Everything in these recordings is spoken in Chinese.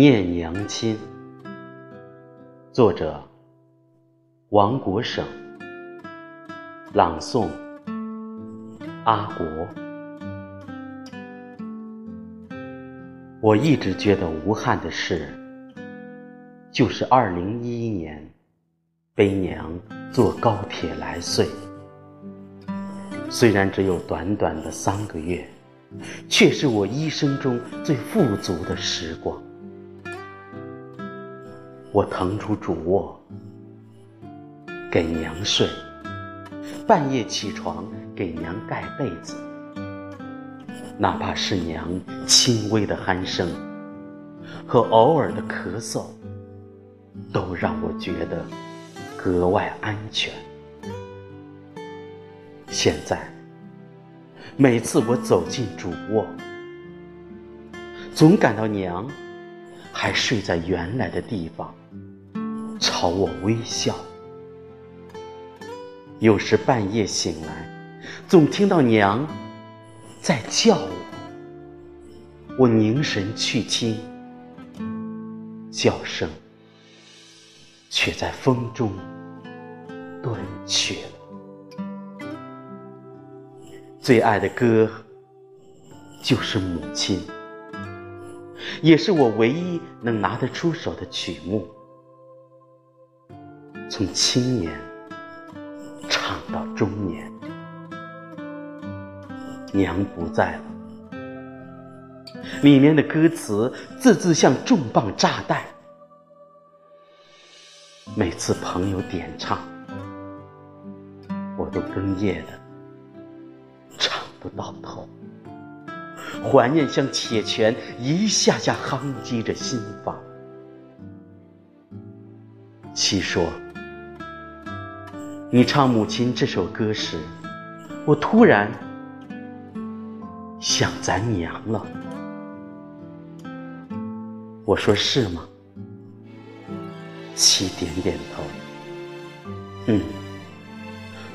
念娘亲，作者王国省，朗诵阿国。我一直觉得无憾的事，就是二零一一年背娘坐高铁来穗，虽然只有短短的三个月。却是我一生中最富足的时光。我腾出主卧给娘睡，半夜起床给娘盖被子，哪怕是娘轻微的鼾声和偶尔的咳嗽，都让我觉得格外安全。现在。每次我走进主卧，总感到娘还睡在原来的地方，朝我微笑。有时半夜醒来，总听到娘在叫我，我凝神去听，叫声却在风中断去了。最爱的歌就是《母亲》，也是我唯一能拿得出手的曲目。从青年唱到中年，娘不在了。里面的歌词字字像重磅炸弹，每次朋友点唱，我都哽咽的唱。不到头，怀念像铁拳一下下夯击着心房。七说，你唱《母亲》这首歌时，我突然想咱娘了。我说是吗？七点点头。嗯，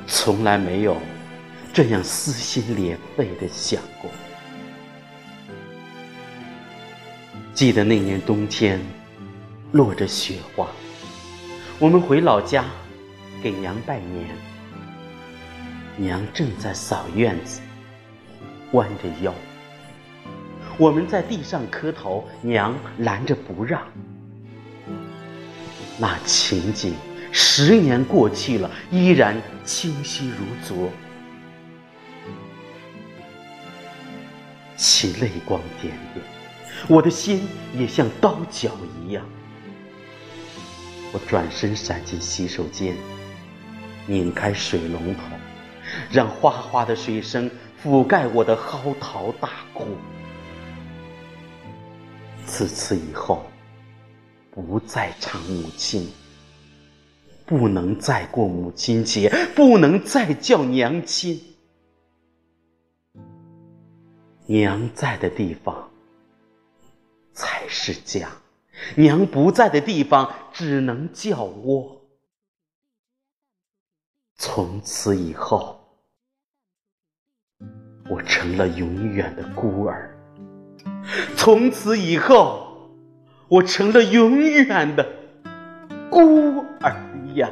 从来没有。这样撕心裂肺的想过。记得那年冬天，落着雪花，我们回老家给娘拜年，娘正在扫院子，弯着腰，我们在地上磕头，娘拦着不让。那情景，十年过去了，依然清晰如昨。其泪光点点，我的心也像刀绞一样。我转身闪进洗手间，拧开水龙头，让哗哗的水声覆盖我的嚎啕大哭。自此以后，不再唱母亲，不能再过母亲节，不能再叫娘亲。娘在的地方才是家，娘不在的地方只能叫窝。从此以后，我成了永远的孤儿。从此以后，我成了永远的孤儿呀。